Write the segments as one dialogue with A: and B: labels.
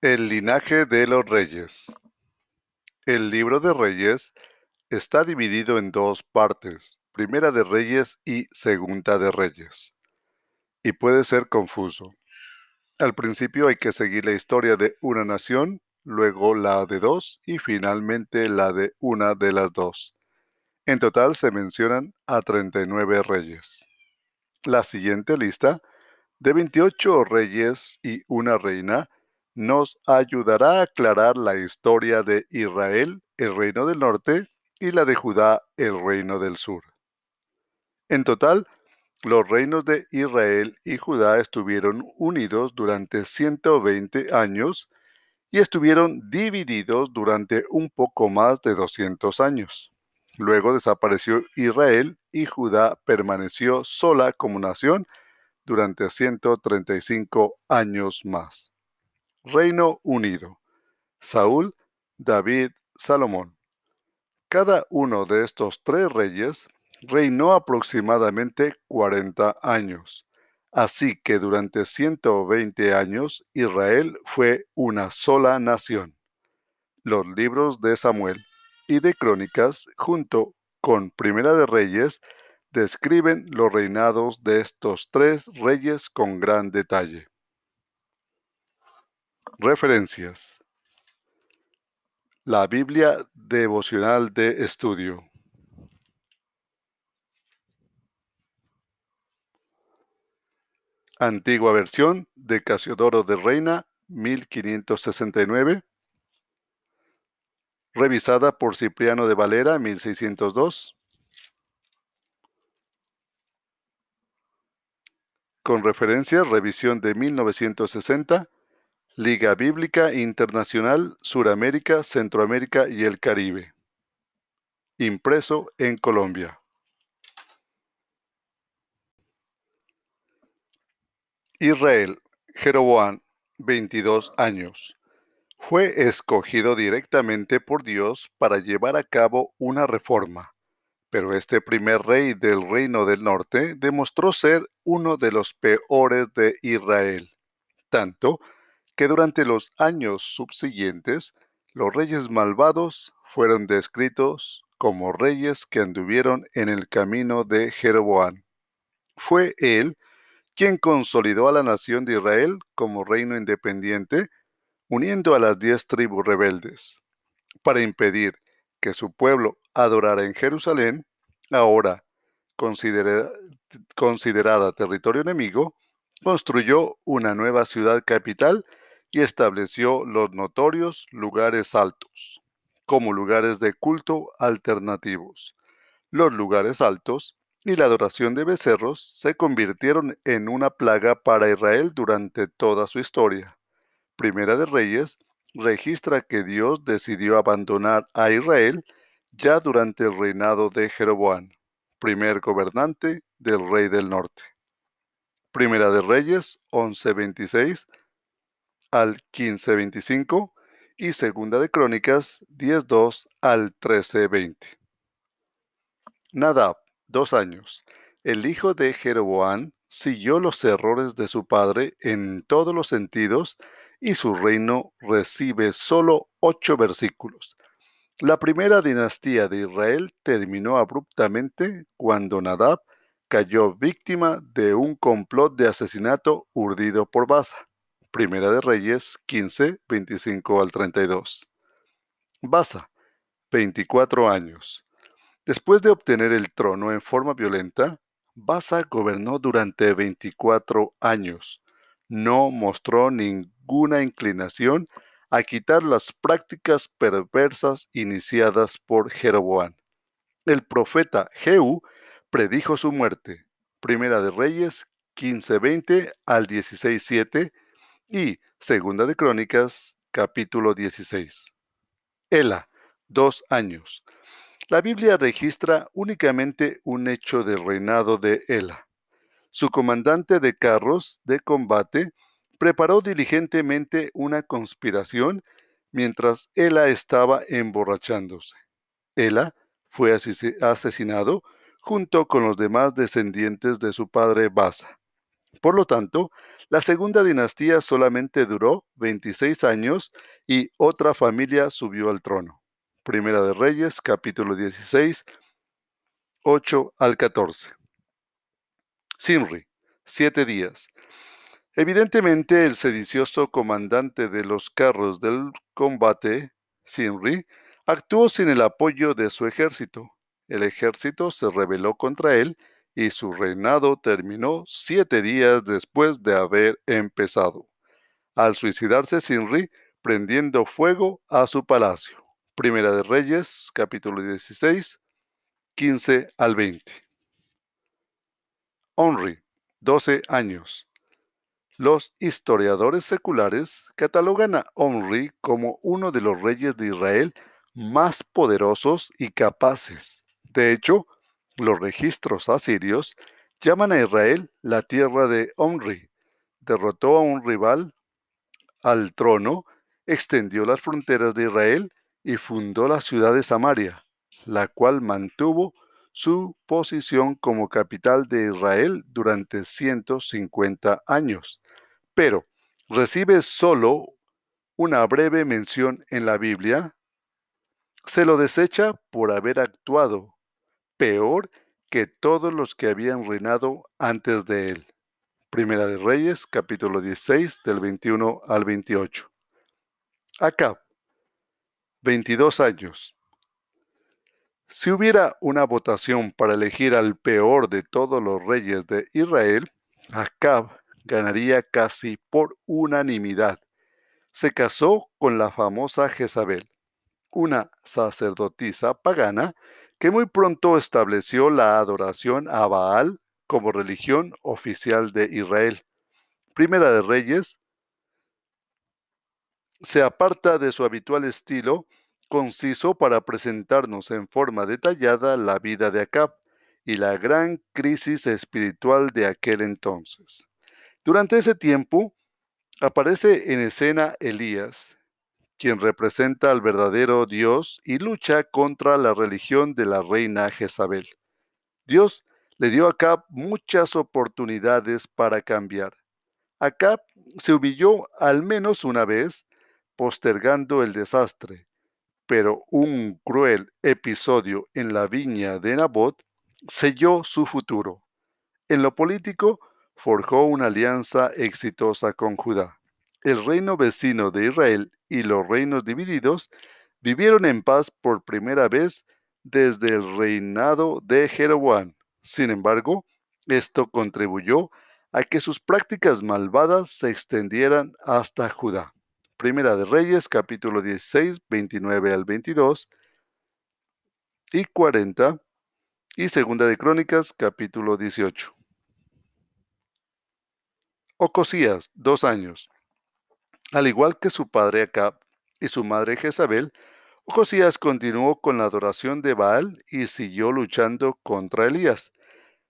A: El linaje de los reyes. El libro de Reyes está dividido en dos partes, Primera de Reyes y Segunda de Reyes, y puede ser confuso. Al principio hay que seguir la historia de una nación, luego la de dos y finalmente la de una de las dos. En total se mencionan a 39 reyes. La siguiente lista, de 28 reyes y una reina, nos ayudará a aclarar la historia de Israel, el reino del norte, y la de Judá, el reino del sur. En total, los reinos de Israel y Judá estuvieron unidos durante 120 años y estuvieron divididos durante un poco más de 200 años. Luego desapareció Israel y Judá permaneció sola como nación durante 135 años más. Reino Unido. Saúl, David, Salomón. Cada uno de estos tres reyes reinó aproximadamente 40 años. Así que durante 120 años Israel fue una sola nación. Los libros de Samuel y de Crónicas, junto con Primera de Reyes, describen los reinados de estos tres reyes con gran detalle. Referencias. La Biblia devocional de estudio. Antigua versión de Casiodoro de Reina, 1569. Revisada por Cipriano de Valera, 1602. Con referencia, revisión de 1960 Liga Bíblica Internacional Suramérica, Centroamérica y el Caribe. Impreso en Colombia. Israel, Jeroboam, 22 años. Fue escogido directamente por Dios para llevar a cabo una reforma, pero este primer rey del reino del norte demostró ser uno de los peores de Israel, tanto que durante los años subsiguientes los reyes malvados fueron descritos como reyes que anduvieron en el camino de Jeroboam. Fue él quien consolidó a la nación de Israel como reino independiente, uniendo a las diez tribus rebeldes. Para impedir que su pueblo adorara en Jerusalén, ahora considerada territorio enemigo, construyó una nueva ciudad capital y estableció los notorios lugares altos, como lugares de culto alternativos. Los lugares altos y la adoración de becerros se convirtieron en una plaga para Israel durante toda su historia. Primera de Reyes registra que Dios decidió abandonar a Israel ya durante el reinado de Jeroboam, primer gobernante del rey del norte. Primera de Reyes 11:26 al 15:25 y Segunda de Crónicas 10:2 al 13:20. Nadab, dos años. El hijo de Jeroboam siguió los errores de su padre en todos los sentidos y su reino recibe solo ocho versículos. La primera dinastía de Israel terminó abruptamente cuando Nadab cayó víctima de un complot de asesinato urdido por Basa. Primera de Reyes 15, 25 al 32. Basa, 24 años. Después de obtener el trono en forma violenta, Basa gobernó durante 24 años. No mostró ninguna inclinación a quitar las prácticas perversas iniciadas por Jeroboam. El profeta Jehú predijo su muerte. Primera de Reyes 15:20 al 16:7 y Segunda de Crónicas, capítulo 16. Ela, dos años. La Biblia registra únicamente un hecho del reinado de Ela. Su comandante de carros de combate preparó diligentemente una conspiración mientras Ela estaba emborrachándose. Ela fue asesinado junto con los demás descendientes de su padre Basa. Por lo tanto, La segunda dinastía solamente duró 26 años y otra familia subió al trono. Primera de Reyes, capítulo 16, 8 al 14. Simri, siete días. Evidentemente el sedicioso comandante de los carros del combate, Simri, actuó sin el apoyo de su ejército. El ejército se rebeló contra él y su reinado terminó siete días después de haber empezado. Al suicidarse Sinri, prendiendo fuego a su palacio. Primera de Reyes, capítulo 16, 15 al 20. Onri, 12 años. Los historiadores seculares catalogan a Omri como uno de los reyes de Israel más poderosos y capaces. De hecho, los registros asirios llaman a Israel la tierra de Omri. Derrotó a un rival al trono, extendió las fronteras de Israel y fundó la ciudad de Samaria, la cual mantuvo su posición como capital de Israel durante 150 años. Pero recibe solo una breve mención en la Biblia. Se lo desecha por haber actuado peor que todos los que habían reinado antes de él. Primera de Reyes, capítulo 16, del 21 al 28. Acab, 22 años. Si hubiera una votación para elegir al peor de todos los reyes de Israel, Acab ganaría casi por unanimidad. Se casó con la famosa Jezabel, una sacerdotisa pagana que muy pronto estableció la adoración a Baal como religión oficial de Israel. Primera de Reyes se aparta de su habitual estilo conciso para presentarnos en forma detallada la vida de Acab y la gran crisis espiritual de aquel entonces. Durante ese tiempo aparece en escena Elías, quien representa al verdadero Dios y lucha contra la religión de la reina Jezabel. Dios le dio a Acab muchas oportunidades para cambiar. Acab se humilló al menos una vez, postergando el desastre, pero un cruel episodio en la viña de Nabot selló su futuro. En lo político, forjó una alianza exitosa con Judá. El reino vecino de Israel y los reinos divididos vivieron en paz por primera vez desde el reinado de Jeroboam. Sin embargo, esto contribuyó a que sus prácticas malvadas se extendieran hasta Judá. Primera de Reyes, capítulo 16, 29 al 22 y 40, y Segunda de Crónicas, capítulo 18. Ocosías, dos años. Al igual que su padre Acab y su madre Jezabel, Josías continuó con la adoración de Baal y siguió luchando contra Elías.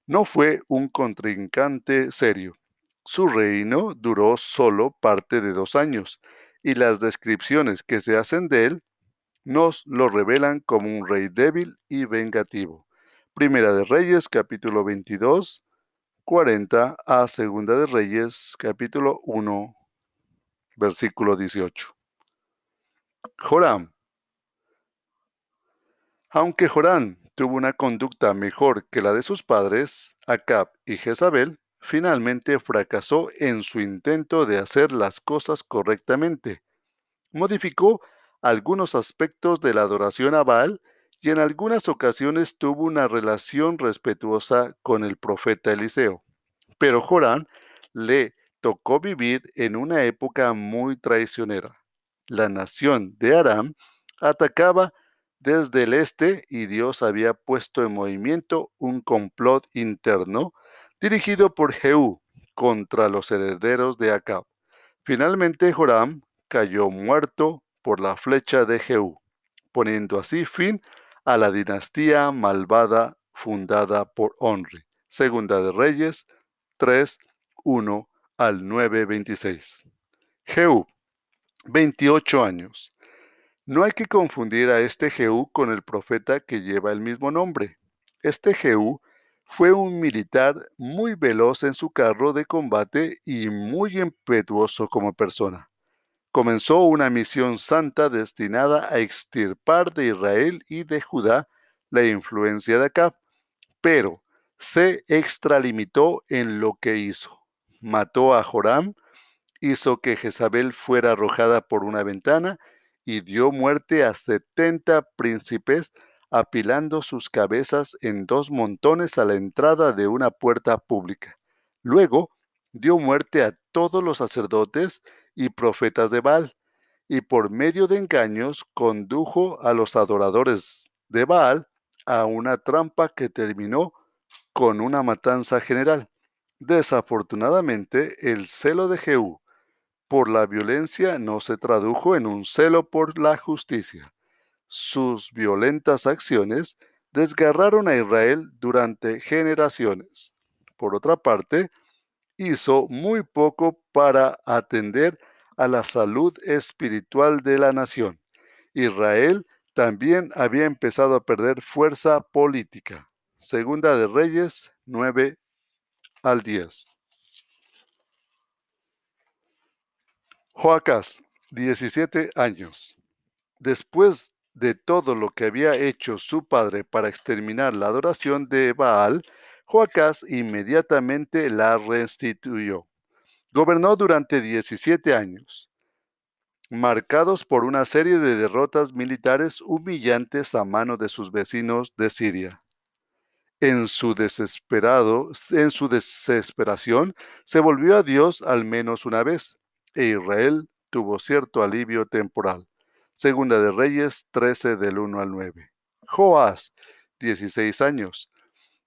A: No fue un contrincante serio. Su reino duró solo parte de dos años, y las descripciones que se hacen de él nos lo revelan como un rey débil y vengativo. Primera de Reyes, capítulo 22, 40 a Segunda de Reyes, capítulo 1, versículo 18. Joram. Aunque Joram tuvo una conducta mejor que la de sus padres, Acab y Jezabel, finalmente fracasó en su intento de hacer las cosas correctamente. Modificó algunos aspectos de la adoración a Baal y en algunas ocasiones tuvo una relación respetuosa con el profeta Eliseo. Pero Joram le tocó vivir en una época muy traicionera. La nación de Aram atacaba desde el este y Dios había puesto en movimiento un complot interno dirigido por Jehú contra los herederos de Acab. Finalmente Joram cayó muerto por la flecha de Jehú, poniendo así fin a la dinastía malvada fundada por Onri. Segunda de Reyes 3, 1 al 9:26. Jehú, 28 años. No hay que confundir a este Jehú con el profeta que lleva el mismo nombre. Este Jehú fue un militar muy veloz en su carro de combate y muy impetuoso como persona. Comenzó una misión santa destinada a extirpar de Israel y de Judá la influencia de Acab, pero se extralimitó en lo que hizo. Mató a Joram, hizo que Jezabel fuera arrojada por una ventana y dio muerte a setenta príncipes apilando sus cabezas en dos montones a la entrada de una puerta pública. Luego dio muerte a todos los sacerdotes y profetas de Baal, y por medio de engaños condujo a los adoradores de Baal a una trampa que terminó con una matanza general. Desafortunadamente, el celo de Jehú por la violencia no se tradujo en un celo por la justicia. Sus violentas acciones desgarraron a Israel durante generaciones. Por otra parte, hizo muy poco para atender a la salud espiritual de la nación. Israel también había empezado a perder fuerza política. Segunda de Reyes 9 al 10. Joacás, 17 años. Después de todo lo que había hecho su padre para exterminar la adoración de Baal, Joacás inmediatamente la restituyó. Gobernó durante 17 años, marcados por una serie de derrotas militares humillantes a mano de sus vecinos de Siria. En su desesperado, en su desesperación, se volvió a Dios al menos una vez e Israel tuvo cierto alivio temporal. Segunda de Reyes 13 del 1 al 9. Joás, 16 años.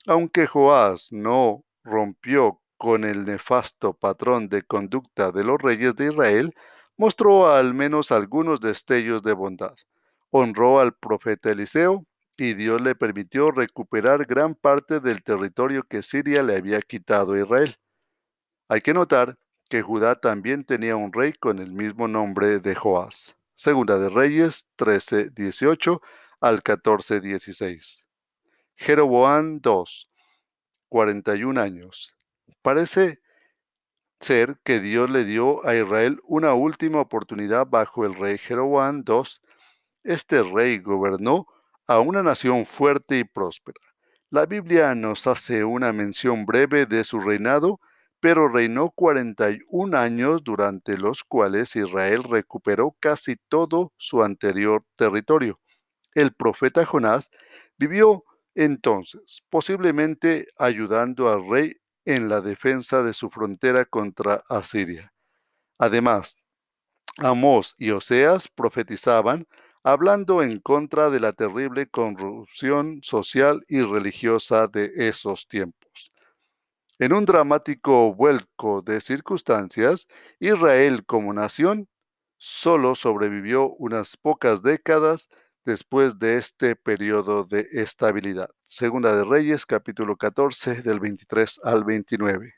A: Aunque Joás no rompió con el nefasto patrón de conducta de los reyes de Israel, mostró al menos algunos destellos de bondad. Honró al profeta Eliseo y Dios le permitió recuperar gran parte del territorio que Siria le había quitado a Israel. Hay que notar que Judá también tenía un rey con el mismo nombre de Joás. Segunda de Reyes 13, 18 al 14, 16. Jeroboam II, 41 años. Parece ser que Dios le dio a Israel una última oportunidad bajo el rey Jeroboam II. Este rey gobernó a una nación fuerte y próspera. La Biblia nos hace una mención breve de su reinado pero reinó 41 años durante los cuales Israel recuperó casi todo su anterior territorio. El profeta Jonás vivió entonces, posiblemente ayudando al rey en la defensa de su frontera contra Asiria. Además, Amós y Oseas profetizaban, hablando en contra de la terrible corrupción social y religiosa de esos tiempos. En un dramático vuelco de circunstancias, Israel como nación solo sobrevivió unas pocas décadas después de este periodo de estabilidad. Segunda de Reyes, capítulo 14, del 23 al 29.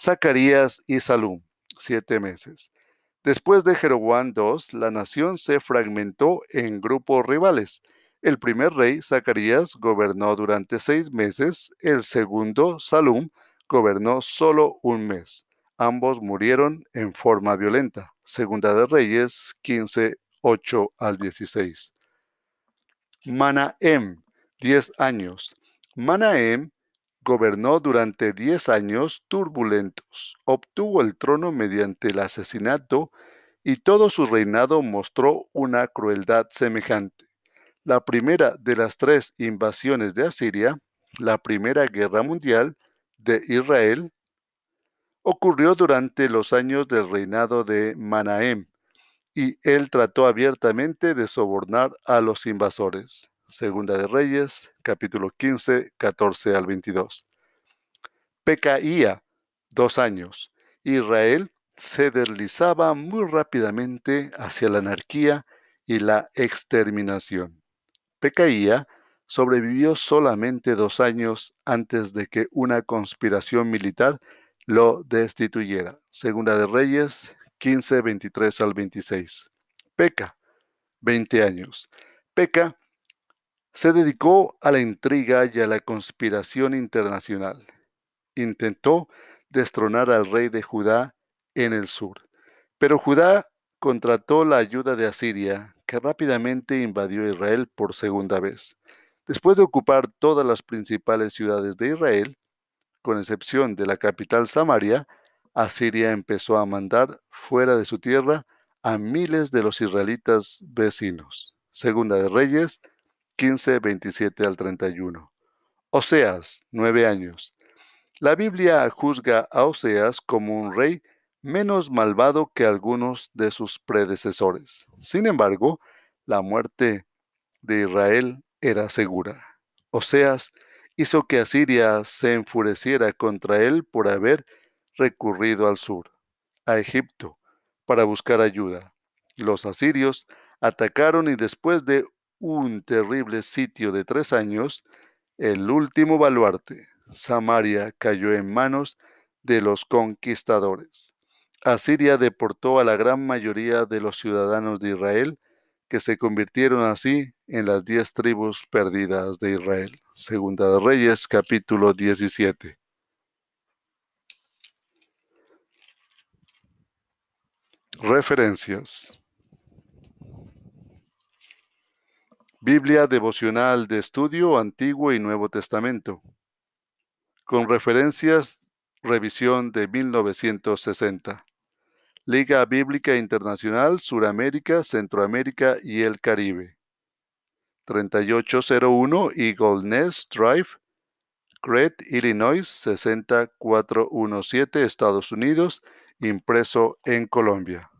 A: Zacarías y Salum, siete meses. Después de Jeroboam II, la nación se fragmentó en grupos rivales. El primer rey, Zacarías, gobernó durante seis meses, el segundo, Salum, gobernó solo un mes. Ambos murieron en forma violenta. Segunda de Reyes 15, 8 al 16. Manahem, 10 años. Manahem gobernó durante 10 años turbulentos. Obtuvo el trono mediante el asesinato y todo su reinado mostró una crueldad semejante. La primera de las tres invasiones de Asiria, la Primera Guerra Mundial, de Israel ocurrió durante los años del reinado de Manahem, y él trató abiertamente de sobornar a los invasores. Segunda de Reyes, capítulo 15, 14 al 22. Pecaía, dos años. Israel se deslizaba muy rápidamente hacia la anarquía y la exterminación. Pecaía sobrevivió solamente dos años antes de que una conspiración militar lo destituyera. Segunda de Reyes 15, 23 al 26. Peca, 20 años. Peca Se dedicó a la intriga y a la conspiración internacional. Intentó destronar al rey de Judá en el sur, pero Judá contrató la ayuda de Asiria, que rápidamente invadió Israel por segunda vez. Después de ocupar todas las principales ciudades de Israel, con excepción de la capital Samaria, Asiria empezó a mandar fuera de su tierra a miles de los israelitas vecinos. Segunda de Reyes 15, 27 al 31. Oseas, nueve años. La Biblia juzga a Oseas como un rey menos malvado que algunos de sus predecesores. Sin embargo, la muerte de Israel era segura. Oseas hizo que Asiria se enfureciera contra él por haber recurrido al sur, a Egipto, para buscar ayuda. Los asirios atacaron y después de un terrible sitio de tres años, el último baluarte, Samaria, cayó en manos de los conquistadores. Asiria deportó a la gran mayoría de los ciudadanos de Israel, que se convirtieron así en las diez tribus perdidas de Israel. Segunda de Reyes, capítulo 17. Referencias. Biblia devocional de estudio Antiguo y Nuevo Testamento. Con referencias, revisión de 1960. Liga Bíblica Internacional, Suramérica, Centroamérica y el Caribe. 3801 Eagle Nest Drive, Crete, Illinois 60417, Estados Unidos, impreso en Colombia.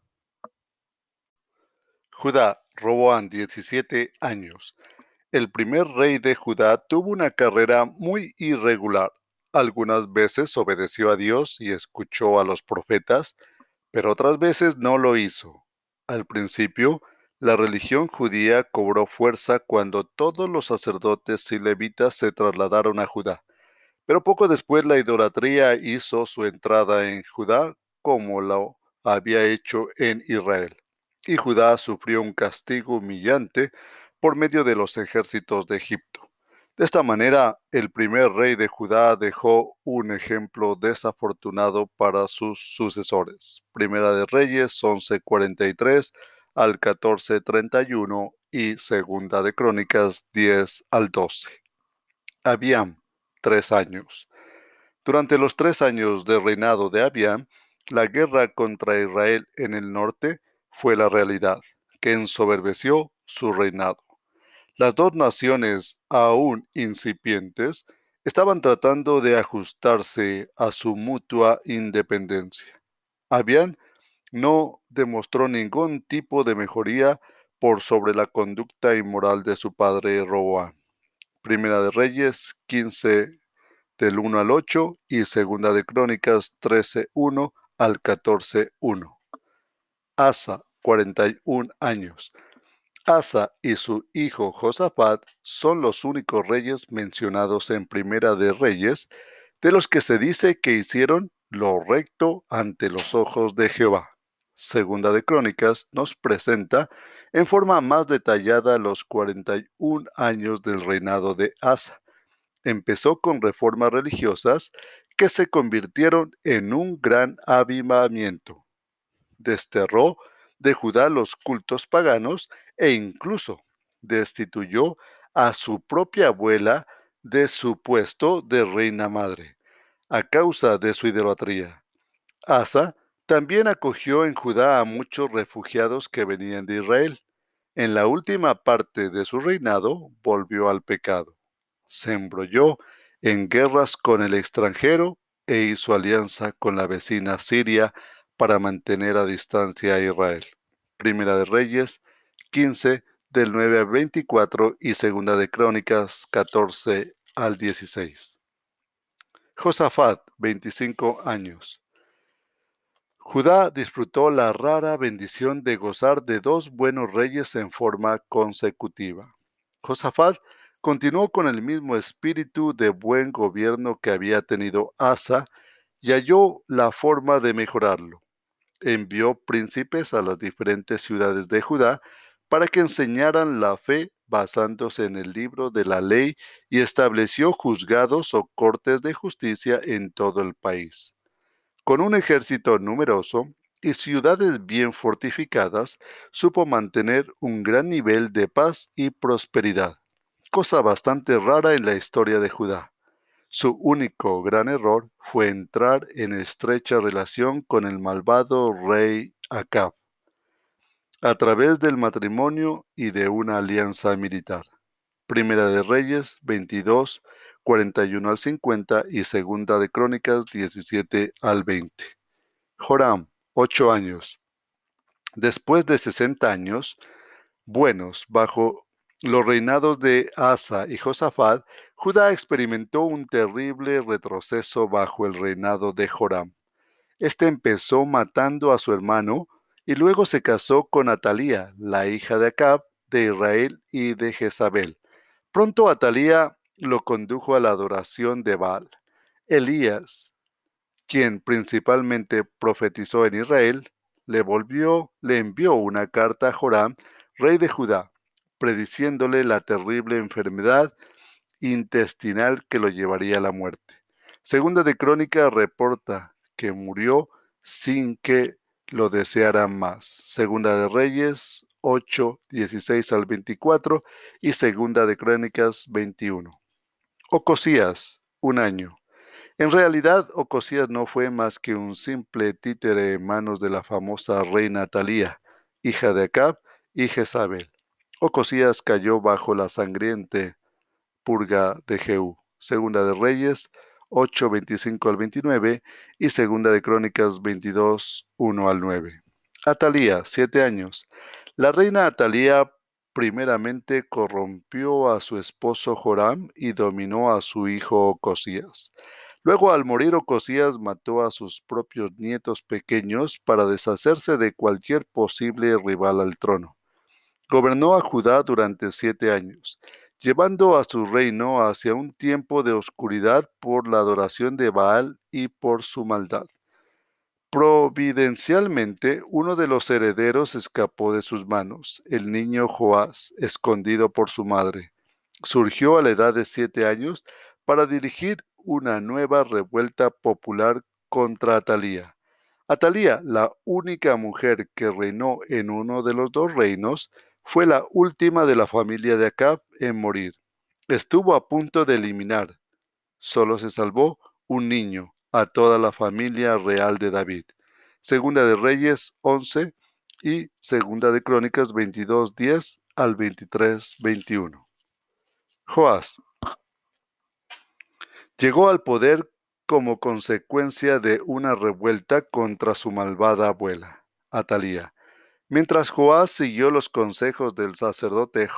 A: Judá, Roboán, 17 años. El primer rey de Judá tuvo una carrera muy irregular. Algunas veces obedeció a Dios y escuchó a los profetas, pero otras veces no lo hizo. Al principio, la religión judía cobró fuerza cuando todos los sacerdotes y levitas se trasladaron a Judá. Pero poco después la idolatría hizo su entrada en Judá como lo había hecho en Israel y Judá sufrió un castigo humillante por medio de los ejércitos de Egipto. De esta manera, el primer rey de Judá dejó un ejemplo desafortunado para sus sucesores. Primera de Reyes 11:43 al 14:31 y Segunda de Crónicas 10 al 12. Habían tres años. Durante los tres años de reinado de Abiam, la guerra contra Israel en el norte fue la realidad, que ensoberbeció su reinado. Las dos naciones, aún incipientes, estaban tratando de ajustarse a su mutua independencia. Abián no demostró ningún tipo de mejoría por sobre la conducta inmoral de su padre Roboán. Primera de Reyes 15 del 1 al 8 y Segunda de Crónicas 13 1 al 14 1. Asa 41 años. Asa y su hijo Josafat son los únicos reyes mencionados en Primera de Reyes, de los que se dice que hicieron lo recto ante los ojos de Jehová. Segunda de Crónicas nos presenta en forma más detallada los 41 años del reinado de Asa. Empezó con reformas religiosas que se convirtieron en un gran avivamiento. Desterró de Judá los cultos paganos e incluso destituyó a su propia abuela de su puesto de reina madre, a causa de su idolatría. Asa también acogió en Judá a muchos refugiados que venían de Israel. En la última parte de su reinado volvió al pecado. Se embrolló en guerras con el extranjero e hizo alianza con la vecina Siria para mantener a distancia a Israel. Primera de Reyes 15 del 9 al 24 y Segunda de Crónicas 14 al 16. Josafat, 25 años. Judá disfrutó la rara bendición de gozar de dos buenos reyes en forma consecutiva. Josafat continuó con el mismo espíritu de buen gobierno que había tenido Asa y halló la forma de mejorarlo envió príncipes a las diferentes ciudades de Judá para que enseñaran la fe basándose en el libro de la ley y estableció juzgados o cortes de justicia en todo el país. Con un ejército numeroso y ciudades bien fortificadas, supo mantener un gran nivel de paz y prosperidad, cosa bastante rara en la historia de Judá. Su único gran error fue entrar en estrecha relación con el malvado rey Acab, a través del matrimonio y de una alianza militar. Primera de Reyes 22, 41 al 50 y Segunda de Crónicas 17 al 20. Joram, ocho años. Después de 60 años, buenos, bajo los reinados de Asa y Josafat, Judá experimentó un terrible retroceso bajo el reinado de Joram. Este empezó matando a su hermano y luego se casó con Atalía, la hija de Acab, de Israel y de Jezabel. Pronto Atalía lo condujo a la adoración de Baal. Elías, quien principalmente profetizó en Israel, le volvió, le envió una carta a Joram, rey de Judá, prediciéndole la terrible enfermedad intestinal que lo llevaría a la muerte. Segunda de Crónica reporta que murió sin que lo deseara más. Segunda de Reyes 8, 16 al 24 y Segunda de Crónicas 21. Ocosías, un año. En realidad, Ocosías no fue más que un simple títere en manos de la famosa reina Talía, hija de Acab y Jezabel. Ocosías cayó bajo la sangriente purga de Jehú. Segunda de Reyes 8, 25 al 29 y Segunda de Crónicas 22, 1 al 9. Atalía, siete años. La reina Atalía primeramente corrompió a su esposo Joram y dominó a su hijo Ocosías. Luego, al morir Ocosías, mató a sus propios nietos pequeños para deshacerse de cualquier posible rival al trono. Gobernó a Judá durante siete años, llevando a su reino hacia un tiempo de oscuridad por la adoración de Baal y por su maldad. Providencialmente, uno de los herederos escapó de sus manos, el niño Joás, escondido por su madre. Surgió a la edad de siete años para dirigir una nueva revuelta popular contra Atalía. Atalía, la única mujer que reinó en uno de los dos reinos, fue la última de la familia de Acab en morir. Estuvo a punto de eliminar. Solo se salvó un niño a toda la familia real de David. Segunda de Reyes 11 y Segunda de Crónicas 22, 10 al 23, 21. Joás llegó al poder como consecuencia de una revuelta contra su malvada abuela, Atalía. Mientras Joás siguió los consejos del sacerdote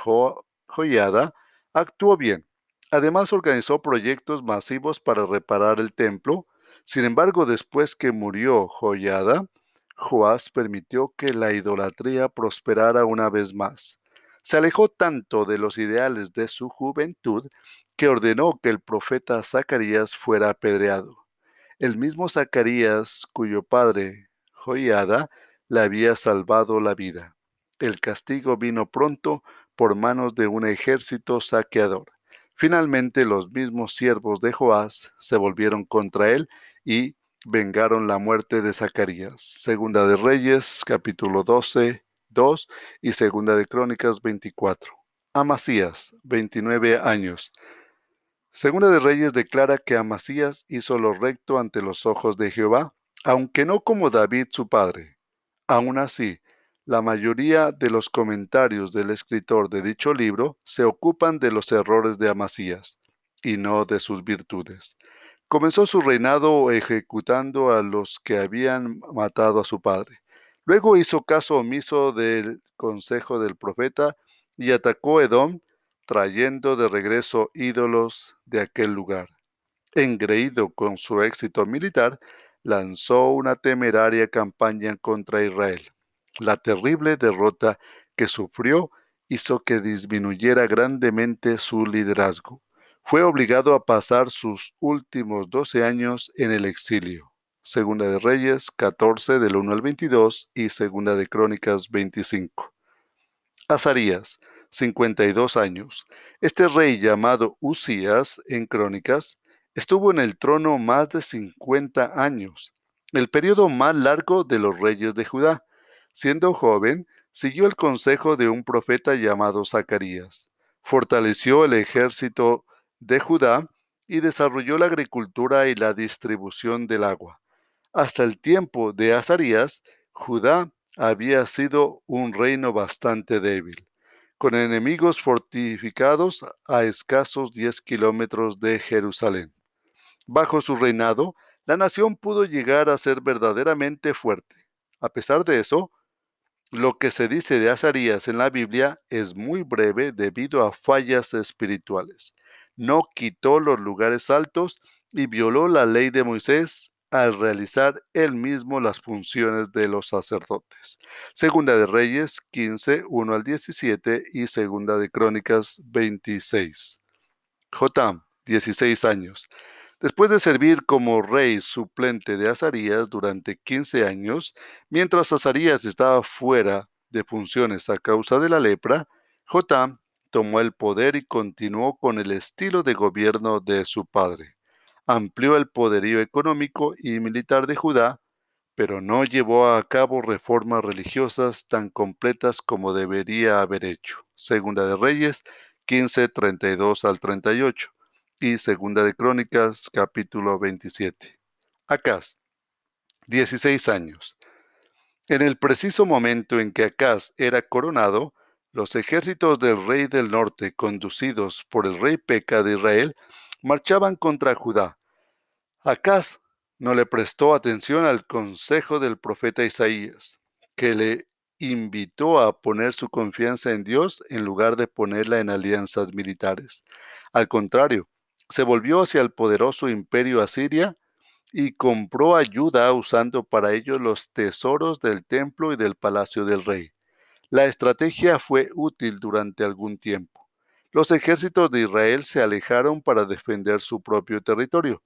A: Joiada, actuó bien. Además organizó proyectos masivos para reparar el templo. Sin embargo, después que murió Joiada, Joás permitió que la idolatría prosperara una vez más. Se alejó tanto de los ideales de su juventud que ordenó que el profeta Zacarías fuera apedreado. El mismo Zacarías, cuyo padre, Joiada, le había salvado la vida. El castigo vino pronto por manos de un ejército saqueador. Finalmente los mismos siervos de Joás se volvieron contra él y vengaron la muerte de Zacarías. Segunda de Reyes, capítulo 12, 2 y Segunda de Crónicas 24. Amasías, 29 años. Segunda de Reyes declara que Amasías hizo lo recto ante los ojos de Jehová, aunque no como David su padre. Aún así, la mayoría de los comentarios del escritor de dicho libro se ocupan de los errores de Amasías y no de sus virtudes. Comenzó su reinado ejecutando a los que habían matado a su padre. Luego hizo caso omiso del consejo del profeta y atacó Edom, trayendo de regreso ídolos de aquel lugar. Engreído con su éxito militar, lanzó una temeraria campaña contra Israel. La terrible derrota que sufrió hizo que disminuyera grandemente su liderazgo. Fue obligado a pasar sus últimos 12 años en el exilio. Segunda de Reyes 14 del 1 al 22 y Segunda de Crónicas 25. Azarías, 52 años. Este rey llamado Usías en Crónicas estuvo en el trono más de 50 años, el periodo más largo de los reyes de Judá. Siendo joven, siguió el consejo de un profeta llamado Zacarías. Fortaleció el ejército de Judá y desarrolló la agricultura y la distribución del agua. Hasta el tiempo de Azarías, Judá había sido un reino bastante débil, con enemigos fortificados a escasos 10 kilómetros de Jerusalén. Bajo su reinado, la nación pudo llegar a ser verdaderamente fuerte. A pesar de eso, lo que se dice de Azarías en la Biblia es muy breve debido a fallas espirituales no quitó los lugares altos y violó la ley de Moisés al realizar él mismo las funciones de los sacerdotes. Segunda de Reyes 15, 1 al 17 y Segunda de Crónicas 26. Jotam, 16 años. Después de servir como rey suplente de Azarías durante 15 años, mientras Azarías estaba fuera de funciones a causa de la lepra, Jotam tomó el poder y continuó con el estilo de gobierno de su padre. Amplió el poderío económico y militar de Judá, pero no llevó a cabo reformas religiosas tan completas como debería haber hecho. Segunda de Reyes 15, 32 al 38 y Segunda de Crónicas capítulo 27. Acaz, 16 años. En el preciso momento en que Acaz era coronado, los ejércitos del rey del norte, conducidos por el rey Peca de Israel, marchaban contra Judá. Acaz no le prestó atención al consejo del profeta Isaías, que le invitó a poner su confianza en Dios en lugar de ponerla en alianzas militares. Al contrario, se volvió hacia el poderoso imperio asiria y compró ayuda usando para ello los tesoros del templo y del palacio del rey. La estrategia fue útil durante algún tiempo. Los ejércitos de Israel se alejaron para defender su propio territorio,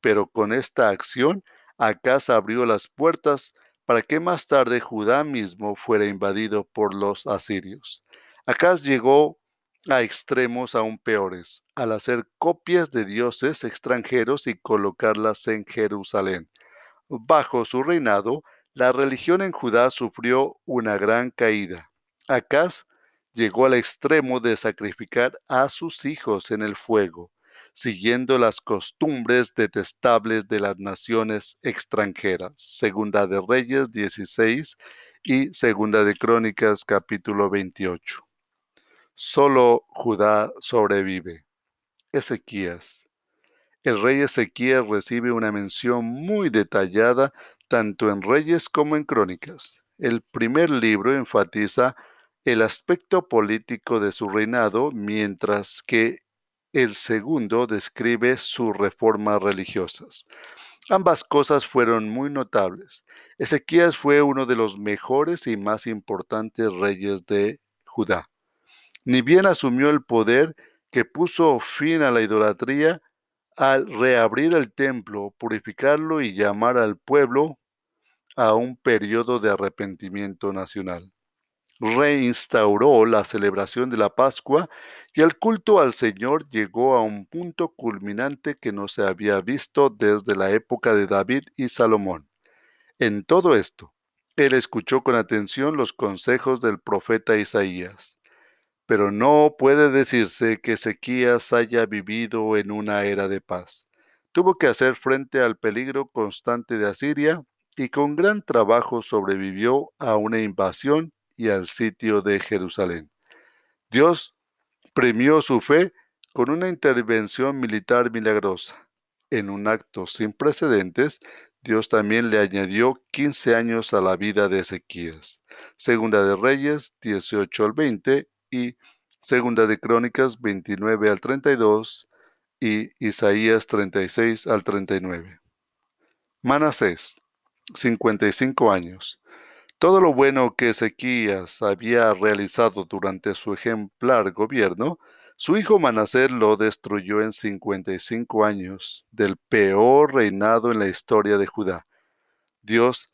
A: pero con esta acción Acaz abrió las puertas para que más tarde Judá mismo fuera invadido por los asirios. Acaz llegó a extremos aún peores, al hacer copias de dioses extranjeros y colocarlas en Jerusalén. Bajo su reinado, la religión en Judá sufrió una gran caída. Acaz llegó al extremo de sacrificar a sus hijos en el fuego, siguiendo las costumbres detestables de las naciones extranjeras. Segunda de Reyes 16 y Segunda de Crónicas capítulo 28. Solo Judá sobrevive. Ezequías. El rey Ezequías recibe una mención muy detallada tanto en Reyes como en Crónicas. El primer libro enfatiza el aspecto político de su reinado, mientras que el segundo describe sus reformas religiosas. Ambas cosas fueron muy notables. Ezequías fue uno de los mejores y más importantes reyes de Judá. Ni bien asumió el poder que puso fin a la idolatría al reabrir el templo, purificarlo y llamar al pueblo a un periodo de arrepentimiento nacional. Reinstauró la celebración de la Pascua y el culto al Señor llegó a un punto culminante que no se había visto desde la época de David y Salomón. En todo esto, él escuchó con atención los consejos del profeta Isaías. Pero no puede decirse que Ezequías haya vivido en una era de paz. Tuvo que hacer frente al peligro constante de Asiria y con gran trabajo sobrevivió a una invasión y al sitio de Jerusalén. Dios premió su fe con una intervención militar milagrosa. En un acto sin precedentes, Dios también le añadió 15 años a la vida de Ezequías. Segunda de Reyes 18 al 20 y Segunda de Crónicas 29 al 32 y Isaías 36 al 39. Manasés 55 años. Todo lo bueno que Ezequías había realizado durante su ejemplar gobierno, su hijo Manasés lo destruyó en 55 años del peor reinado en la historia de Judá. Dios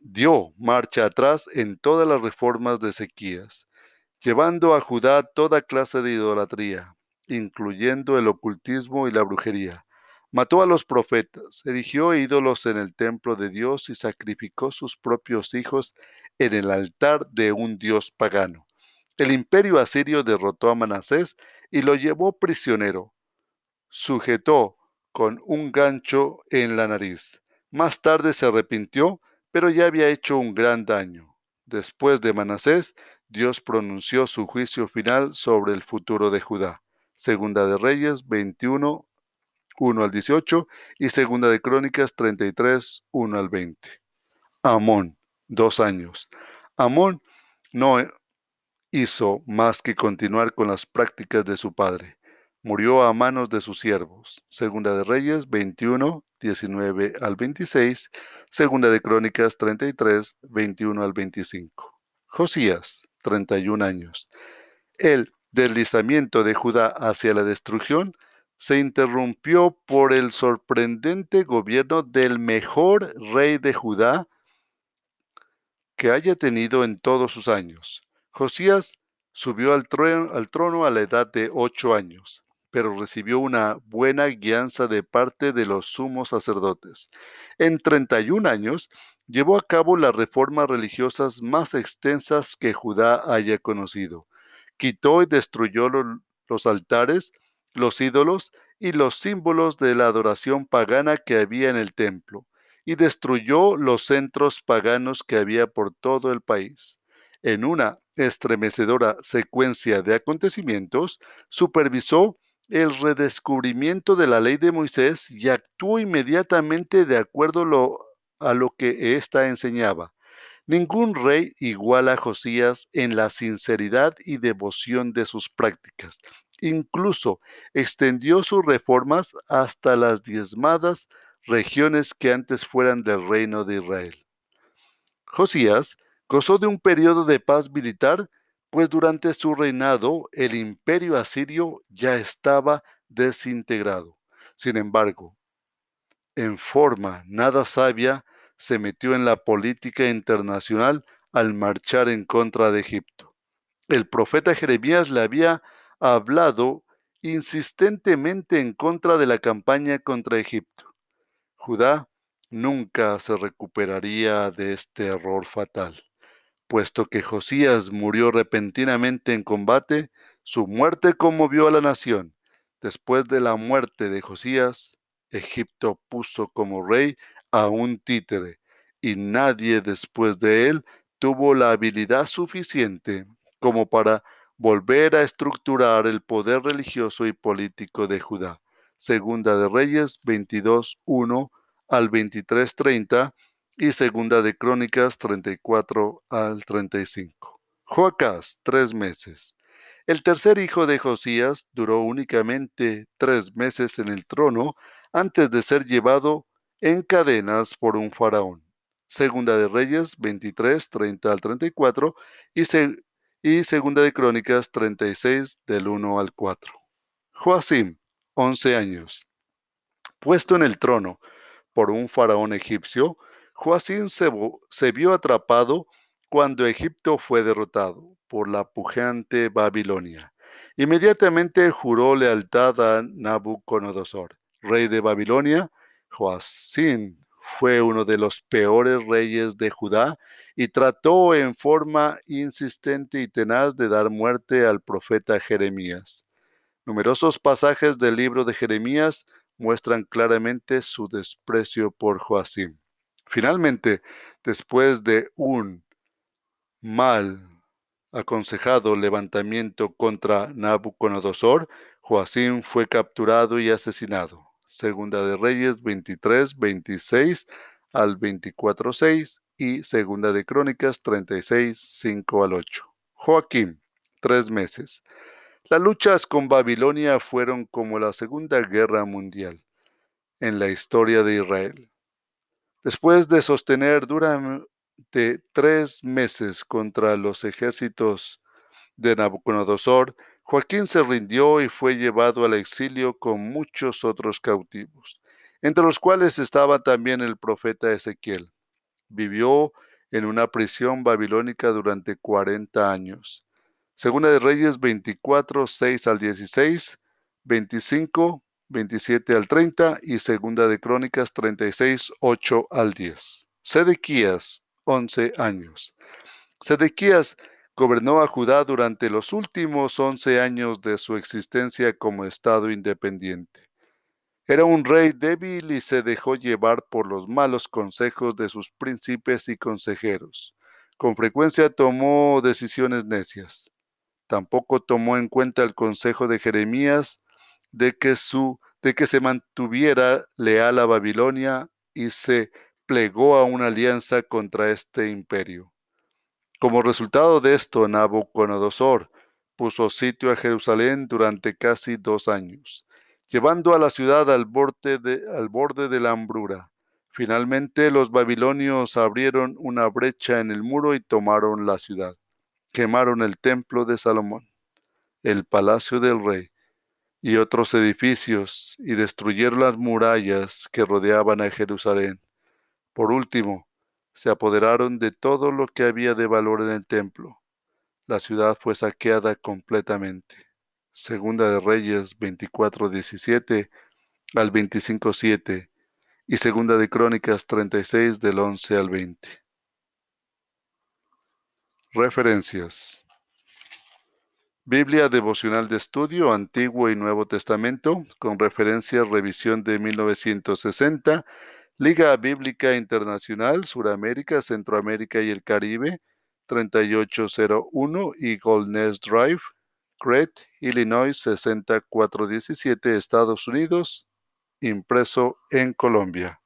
A: dio marcha atrás en todas las reformas de Ezequías. Llevando a Judá toda clase de idolatría, incluyendo el ocultismo y la brujería. Mató a los profetas, erigió ídolos en el templo de Dios y sacrificó sus propios hijos en el altar de un dios pagano. El imperio asirio derrotó a Manasés y lo llevó prisionero. Sujetó con un gancho en la nariz. Más tarde se arrepintió, pero ya había hecho un gran daño. Después de Manasés, Dios pronunció su juicio final sobre el futuro de Judá. Segunda de Reyes 21, 1 al 18 y Segunda de Crónicas 33, 1 al 20. Amón, dos años. Amón no hizo más que continuar con las prácticas de su padre. Murió a manos de sus siervos. Segunda de Reyes 21, 19 al 26, Segunda de Crónicas 33, 21 al 25. Josías, 31 años. El deslizamiento de Judá hacia la destrucción se interrumpió por el sorprendente gobierno del mejor rey de Judá que haya tenido en todos sus años, Josías subió al trono, a la edad de ocho años, pero recibió una buena guianza de parte de los sumos sacerdotes. En 31 años llevó a cabo las reformas religiosas más extensas que Judá haya conocido. Quitó y destruyó los altares, los ídolos y los símbolos de la adoración pagana que había en el templo, y destruyó los centros paganos que había por todo el país. En una estremecedora secuencia de acontecimientos, supervisó el redescubrimiento de la ley de Moisés y actuó inmediatamente de acuerdo a lo que ésta enseñaba. Ningún rey iguala a Josías en la sinceridad y devoción de sus prácticas. Incluso extendió sus reformas hasta las diezmadas regiones que antes fueran del reino de Israel. Josías Gozó de un periodo de paz militar, pues durante su reinado el imperio asirio ya estaba desintegrado. Sin embargo, en forma nada sabia, se metió en la política internacional al marchar en contra de Egipto. El profeta Jeremías le había hablado insistentemente en contra de la campaña contra Egipto. Judá nunca se recuperaría de este error fatal. Puesto que Josías murió repentinamente en combate, su muerte conmovió a la nación. Después de la muerte de Josías, Egipto puso como rey a un títere, y nadie después de él tuvo la habilidad suficiente como para volver a estructurar el poder religioso y político de Judá. Segunda de Reyes 22.1 al 23.30 y Segunda de Crónicas 34 al 35. Joacás, tres meses. El tercer hijo de Josías duró únicamente tres meses en el trono antes de ser llevado en cadenas por un faraón. Segunda de Reyes 23, 30 al 34 y, y Segunda de Crónicas 36 del 1 al 4. Joacim, 11 años. Puesto en el trono por un faraón egipcio, Joacín se, vio atrapado cuando Egipto fue derrotado por la pujante Babilonia. Inmediatamente juró lealtad a Nabucodonosor, rey de Babilonia. Joacín fue uno de los peores reyes de Judá y trató en forma insistente y tenaz de dar muerte al profeta Jeremías. Numerosos pasajes del libro de Jeremías muestran claramente su desprecio por Joacín. Finalmente, después de un mal aconsejado levantamiento contra Nabucodonosor, Joacim fue capturado y asesinado. Segunda de Reyes 23, 26 al 24, 6 y Segunda de Crónicas 36, 5 al 8. Joaquín, tres meses. Las luchas con Babilonia fueron como la Segunda Guerra Mundial en la historia de Israel. Después de sostener durante tres meses contra los ejércitos de Nabucodonosor, Joaquín se rindió y fue llevado al exilio con muchos otros cautivos, entre los cuales estaba también el profeta Ezequiel. Vivió en una prisión babilónica durante 40 años. Segunda de Reyes 24, 6 al 16, 25, 27 al 30 y Segunda de Crónicas 36, 8 al 10. Sedequías, 11 años. Sedequías gobernó a Judá durante los últimos 11 años de su existencia como Estado independiente. Era un rey débil y se dejó llevar por los malos consejos de sus príncipes y consejeros. Con frecuencia tomó decisiones necias. Tampoco tomó en cuenta el consejo de Jeremías de que, su, de que se mantuviera leal a Babilonia y se plegó a una alianza contra este imperio. Como resultado de esto, Nabucodonosor puso sitio a Jerusalén durante casi dos años, llevando a la ciudad al borde de, al borde de la hambrura. Finalmente los babilonios abrieron una brecha en el muro y tomaron la ciudad. Quemaron el templo de Salomón, el palacio del rey y otros edificios y destruyeron las murallas que rodeaban a Jerusalén. Por último, se apoderaron de todo lo que había de valor en el templo. La ciudad fue saqueada completamente. Segunda de Reyes 24:17 al 25:7 y Segunda de Crónicas 36 del 11 al 20. Referencias. Biblia devocional de estudio Antiguo y Nuevo Testamento con referencia revisión de 1960 Liga Bíblica Internacional, Suramérica, Centroamérica y el Caribe, 3801 Eagle Nest Drive, Crete, Illinois 60417, Estados Unidos, impreso en Colombia.